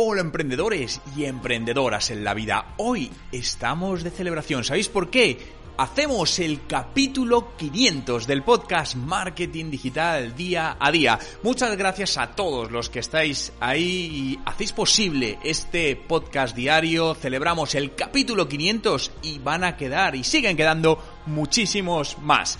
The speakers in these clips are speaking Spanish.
Hola emprendedores y emprendedoras en la vida. Hoy estamos de celebración. ¿Sabéis por qué? Hacemos el capítulo 500 del podcast Marketing Digital día a día. Muchas gracias a todos los que estáis ahí y hacéis posible este podcast diario. Celebramos el capítulo 500 y van a quedar y siguen quedando muchísimos más.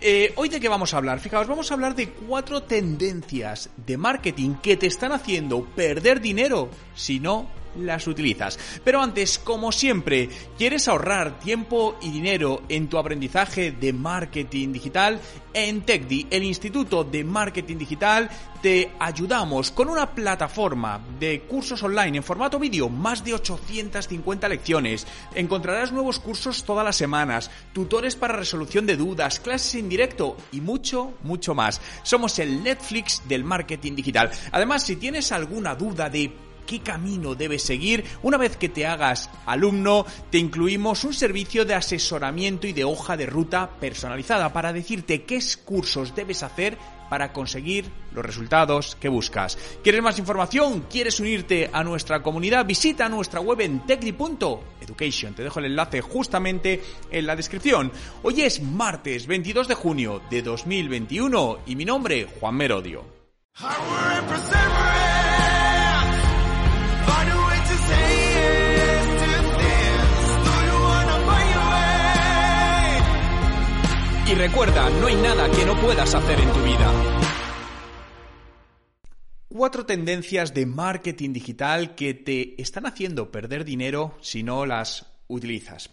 Eh, hoy de qué vamos a hablar? Fijaos, vamos a hablar de cuatro tendencias de marketing que te están haciendo perder dinero si no las utilizas. Pero antes, como siempre, ¿quieres ahorrar tiempo y dinero en tu aprendizaje de marketing digital? En TechDi, el Instituto de Marketing Digital, te ayudamos con una plataforma de cursos online en formato vídeo, más de 850 lecciones. Encontrarás nuevos cursos todas las semanas, tutores para resolución de dudas, clases en directo y mucho, mucho más. Somos el Netflix del marketing digital. Además, si tienes alguna duda de qué camino debes seguir. Una vez que te hagas alumno, te incluimos un servicio de asesoramiento y de hoja de ruta personalizada para decirte qué cursos debes hacer para conseguir los resultados que buscas. ¿Quieres más información? ¿Quieres unirte a nuestra comunidad? Visita nuestra web en techdi.education. Te dejo el enlace justamente en la descripción. Hoy es martes 22 de junio de 2021 y mi nombre, Juan Merodio. Recuerda, no hay nada que no puedas hacer en tu vida. Cuatro tendencias de marketing digital que te están haciendo perder dinero si no las utilizas.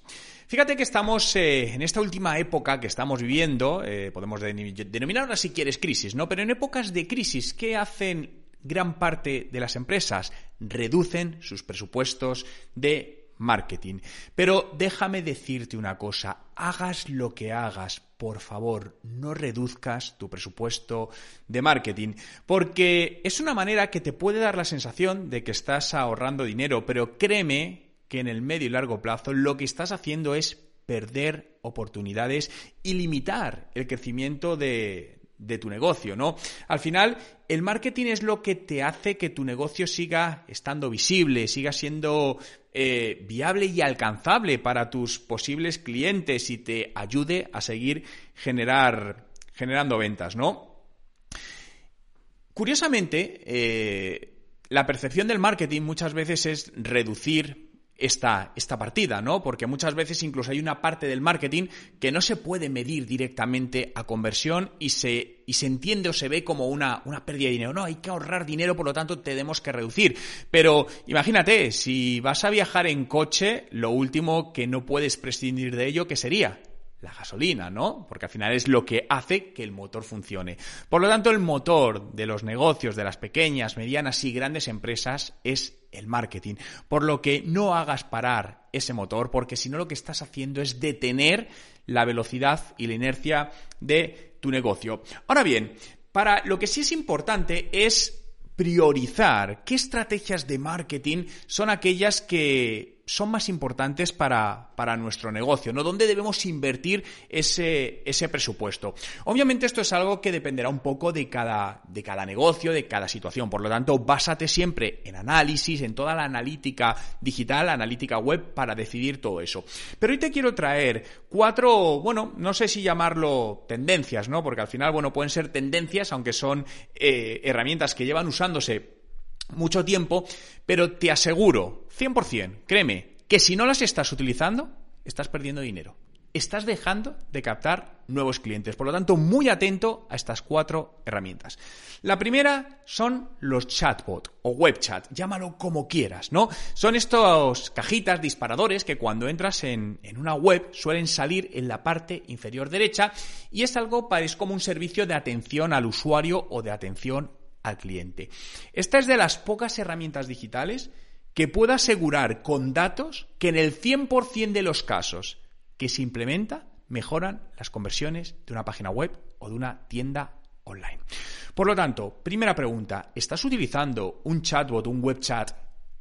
Fíjate que estamos eh, en esta última época que estamos viviendo, eh, podemos denominarla si quieres crisis, ¿no? Pero en épocas de crisis, ¿qué hacen gran parte de las empresas? Reducen sus presupuestos de marketing. Pero déjame decirte una cosa, hagas lo que hagas, por favor, no reduzcas tu presupuesto de marketing, porque es una manera que te puede dar la sensación de que estás ahorrando dinero, pero créeme que en el medio y largo plazo lo que estás haciendo es perder oportunidades y limitar el crecimiento de, de tu negocio, ¿no? Al final, el marketing es lo que te hace que tu negocio siga estando visible, siga siendo eh, viable y alcanzable para tus posibles clientes y te ayude a seguir generar, generando ventas, ¿no? Curiosamente, eh, la percepción del marketing muchas veces es reducir esta, esta partida, ¿no? Porque muchas veces incluso hay una parte del marketing que no se puede medir directamente a conversión y se, y se entiende o se ve como una, una pérdida de dinero. No, hay que ahorrar dinero, por lo tanto tenemos que reducir. Pero imagínate, si vas a viajar en coche, lo último que no puedes prescindir de ello, ¿qué sería? la gasolina, ¿no? Porque al final es lo que hace que el motor funcione. Por lo tanto, el motor de los negocios, de las pequeñas, medianas y grandes empresas es el marketing. Por lo que no hagas parar ese motor, porque si no lo que estás haciendo es detener la velocidad y la inercia de tu negocio. Ahora bien, para lo que sí es importante es priorizar qué estrategias de marketing son aquellas que son más importantes para, para nuestro negocio, ¿no? ¿Dónde debemos invertir ese, ese presupuesto? Obviamente esto es algo que dependerá un poco de cada, de cada negocio, de cada situación. Por lo tanto, básate siempre en análisis, en toda la analítica digital, analítica web, para decidir todo eso. Pero hoy te quiero traer cuatro, bueno, no sé si llamarlo tendencias, ¿no? Porque al final, bueno, pueden ser tendencias, aunque son eh, herramientas que llevan usándose mucho tiempo, pero te aseguro, 100%, créeme, que si no las estás utilizando, estás perdiendo dinero. Estás dejando de captar nuevos clientes. Por lo tanto, muy atento a estas cuatro herramientas. La primera son los chatbot o web chat, llámalo como quieras, ¿no? Son estos cajitas disparadores que cuando entras en, en una web suelen salir en la parte inferior derecha y es algo, es como un servicio de atención al usuario o de atención al cliente. Esta es de las pocas herramientas digitales que puedo asegurar con datos que en el 100% de los casos que se implementa mejoran las conversiones de una página web o de una tienda online. Por lo tanto, primera pregunta, ¿estás utilizando un chatbot, un web chat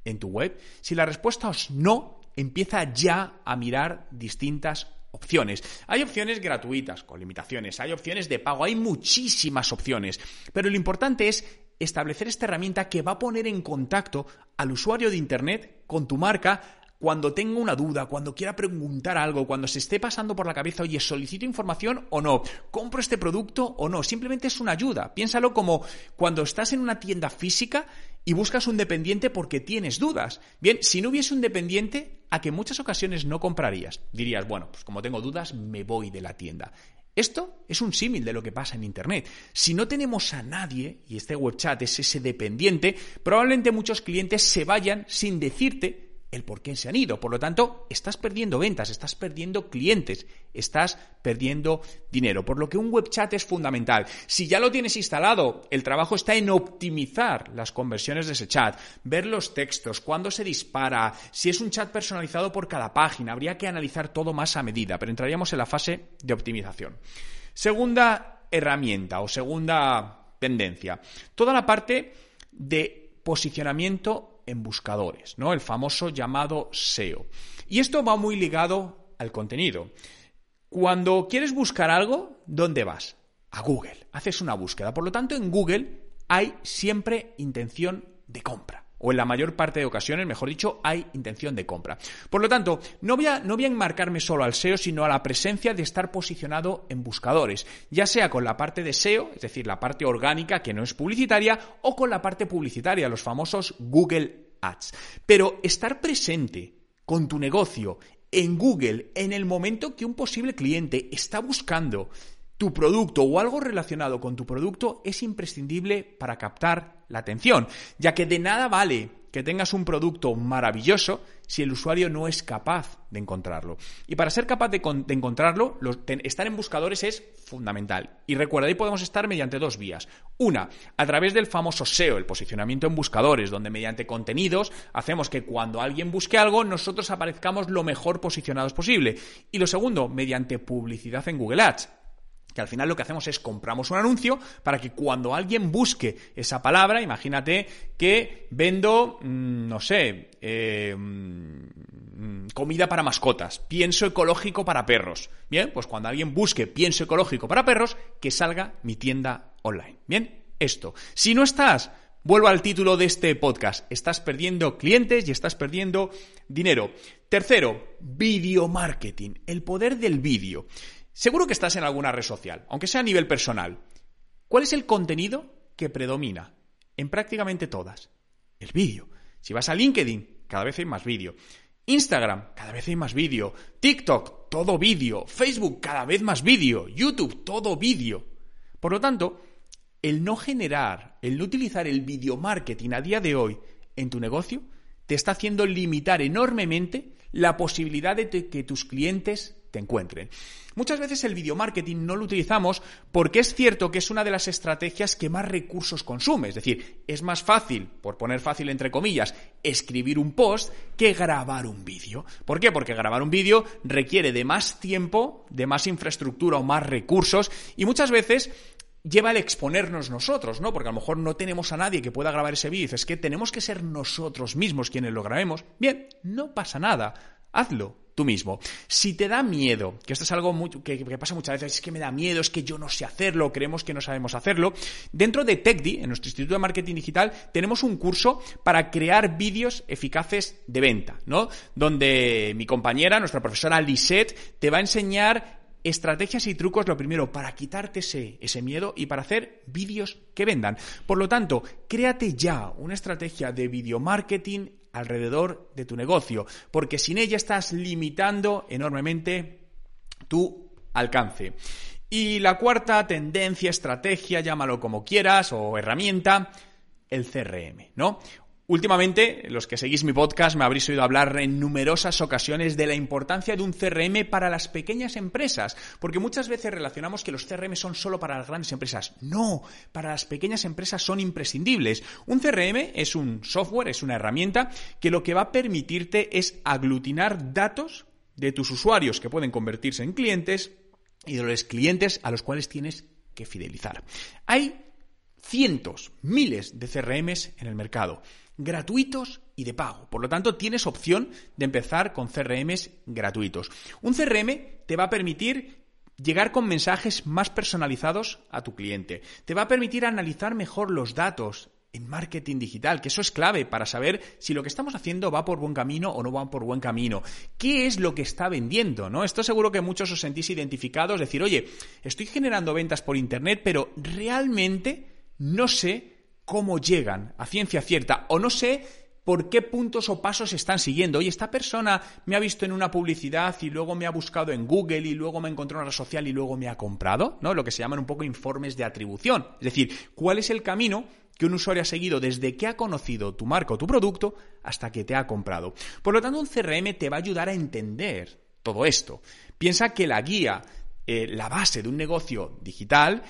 en tu web? Si la respuesta es no, empieza ya a mirar distintas opciones. Hay opciones gratuitas, con limitaciones, hay opciones de pago, hay muchísimas opciones, pero lo importante es establecer esta herramienta que va a poner en contacto al usuario de Internet con tu marca cuando tenga una duda, cuando quiera preguntar algo, cuando se esté pasando por la cabeza, oye, solicito información o no, compro este producto o no, simplemente es una ayuda. Piénsalo como cuando estás en una tienda física y buscas un dependiente porque tienes dudas. Bien, si no hubiese un dependiente, a que en muchas ocasiones no comprarías. Dirías, bueno, pues como tengo dudas, me voy de la tienda. Esto es un símil de lo que pasa en Internet. Si no tenemos a nadie, y este web chat es ese dependiente, probablemente muchos clientes se vayan sin decirte el por qué se han ido. Por lo tanto, estás perdiendo ventas, estás perdiendo clientes, estás perdiendo dinero. Por lo que un web chat es fundamental. Si ya lo tienes instalado, el trabajo está en optimizar las conversiones de ese chat, ver los textos, cuándo se dispara, si es un chat personalizado por cada página. Habría que analizar todo más a medida, pero entraríamos en la fase de optimización. Segunda herramienta o segunda tendencia. Toda la parte de posicionamiento en buscadores, ¿no? El famoso llamado SEO. Y esto va muy ligado al contenido. Cuando quieres buscar algo, ¿dónde vas? A Google. Haces una búsqueda. Por lo tanto, en Google hay siempre intención de compra o en la mayor parte de ocasiones, mejor dicho, hay intención de compra. Por lo tanto, no voy, a, no voy a enmarcarme solo al SEO, sino a la presencia de estar posicionado en buscadores, ya sea con la parte de SEO, es decir, la parte orgánica que no es publicitaria, o con la parte publicitaria, los famosos Google Ads. Pero estar presente con tu negocio en Google en el momento que un posible cliente está buscando tu producto o algo relacionado con tu producto es imprescindible para captar la atención, ya que de nada vale que tengas un producto maravilloso si el usuario no es capaz de encontrarlo. Y para ser capaz de, encontrarlo, estar en buscadores es fundamental. Y recuerda, ahí podemos estar mediante dos vías. Una, a través del famoso SEO, el posicionamiento en buscadores, donde mediante contenidos hacemos que cuando alguien busque algo, nosotros aparezcamos lo mejor posicionados posible. Y lo segundo, mediante publicidad en Google Ads que al final lo que hacemos es compramos un anuncio para que cuando alguien busque esa palabra, imagínate que vendo, mm, no sé, eh, mm, comida para mascotas, pienso ecológico para perros. Bien, pues cuando alguien busque pienso ecológico para perros, que salga mi tienda online. Bien, esto. Si no estás, vuelvo al título de este podcast, estás perdiendo clientes y estás perdiendo dinero. Tercero, video marketing, el poder del vídeo. Seguro que estás en alguna red social, aunque sea a nivel personal. ¿Cuál es el contenido que predomina? En prácticamente todas. El vídeo. Si vas a LinkedIn, cada vez hay más vídeo. Instagram, cada vez hay más vídeo. TikTok, todo vídeo. Facebook, cada vez más vídeo. YouTube, todo vídeo. Por lo tanto, el no generar, el no utilizar el video marketing a día de hoy en tu negocio, te está haciendo limitar enormemente la posibilidad de que tus clientes te encuentren. Muchas veces el video marketing no lo utilizamos porque es cierto que es una de las estrategias que más recursos consume. Es decir, es más fácil, por poner fácil entre comillas, escribir un post que grabar un vídeo. ¿Por qué? Porque grabar un vídeo requiere de más tiempo, de más infraestructura o más recursos y muchas veces lleva el exponernos nosotros, ¿no? Porque a lo mejor no tenemos a nadie que pueda grabar ese vídeo. Es que tenemos que ser nosotros mismos quienes lo grabemos. Bien, no pasa nada. Hazlo tú mismo. Si te da miedo, que esto es algo que, pasa muchas veces, es que me da miedo, es que yo no sé hacerlo, creemos que no sabemos hacerlo, dentro de TechDi, en nuestro Instituto de Marketing Digital, tenemos un curso para crear vídeos eficaces de venta, ¿no? Donde mi compañera, nuestra profesora Lisette, te va a enseñar estrategias y trucos, lo primero, para quitarte ese, ese miedo y para hacer vídeos que vendan. Por lo tanto, créate ya una estrategia de video marketing alrededor de tu negocio, porque sin ella estás limitando enormemente tu alcance. Y la cuarta tendencia, estrategia, llámalo como quieras, o herramienta, el CRM, ¿no? Últimamente, los que seguís mi podcast me habréis oído hablar en numerosas ocasiones de la importancia de un CRM para las pequeñas empresas, porque muchas veces relacionamos que los CRM son solo para las grandes empresas. No, para las pequeñas empresas son imprescindibles. Un CRM es un software, es una herramienta que lo que va a permitirte es aglutinar datos de tus usuarios que pueden convertirse en clientes y de los clientes a los cuales tienes que fidelizar. Hay cientos, miles de CRMs en el mercado gratuitos y de pago. Por lo tanto, tienes opción de empezar con CRMs gratuitos. Un CRM te va a permitir llegar con mensajes más personalizados a tu cliente. Te va a permitir analizar mejor los datos en marketing digital, que eso es clave para saber si lo que estamos haciendo va por buen camino o no va por buen camino. ¿Qué es lo que está vendiendo? Esto seguro que muchos os sentís identificados, decir, oye, estoy generando ventas por internet, pero realmente no sé cómo llegan a ciencia cierta o no sé por qué puntos o pasos están siguiendo. Oye, esta persona me ha visto en una publicidad y luego me ha buscado en Google y luego me encontró en una red social y luego me ha comprado, ¿no? Lo que se llaman un poco informes de atribución. Es decir, ¿cuál es el camino que un usuario ha seguido desde que ha conocido tu marca o tu producto hasta que te ha comprado? Por lo tanto, un CRM te va a ayudar a entender todo esto. Piensa que la guía eh, la base de un negocio digital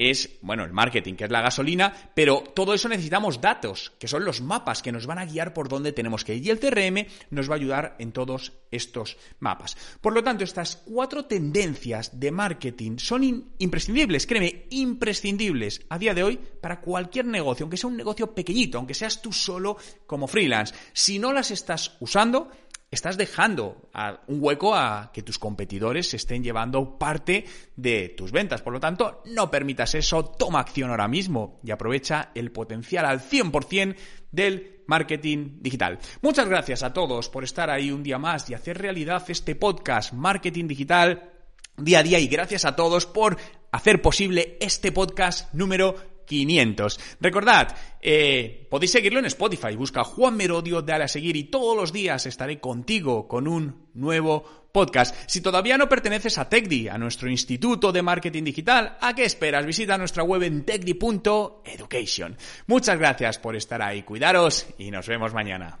es, bueno, el marketing, que es la gasolina, pero todo eso necesitamos datos, que son los mapas que nos van a guiar por dónde tenemos que ir. Y el CRM nos va a ayudar en todos estos mapas. Por lo tanto, estas cuatro tendencias de marketing son imprescindibles, créeme, imprescindibles a día de hoy para cualquier negocio, aunque sea un negocio pequeñito, aunque seas tú solo como freelance. Si no las estás usando, estás dejando un hueco a que tus competidores se estén llevando parte de tus ventas. Por lo tanto, no permitas eso, toma acción ahora mismo y aprovecha el potencial al 100% del marketing digital. Muchas gracias a todos por estar ahí un día más y hacer realidad este podcast Marketing Digital día a día y gracias a todos por hacer posible este podcast número 500. Recordad, eh, podéis seguirlo en Spotify, busca Juan Merodio, dale a seguir y todos los días estaré contigo con un nuevo podcast. Si todavía no perteneces a TechDi, a nuestro Instituto de Marketing Digital, ¿a qué esperas? Visita nuestra web en techdi.education. Muchas gracias por estar ahí, cuidaros y nos vemos mañana.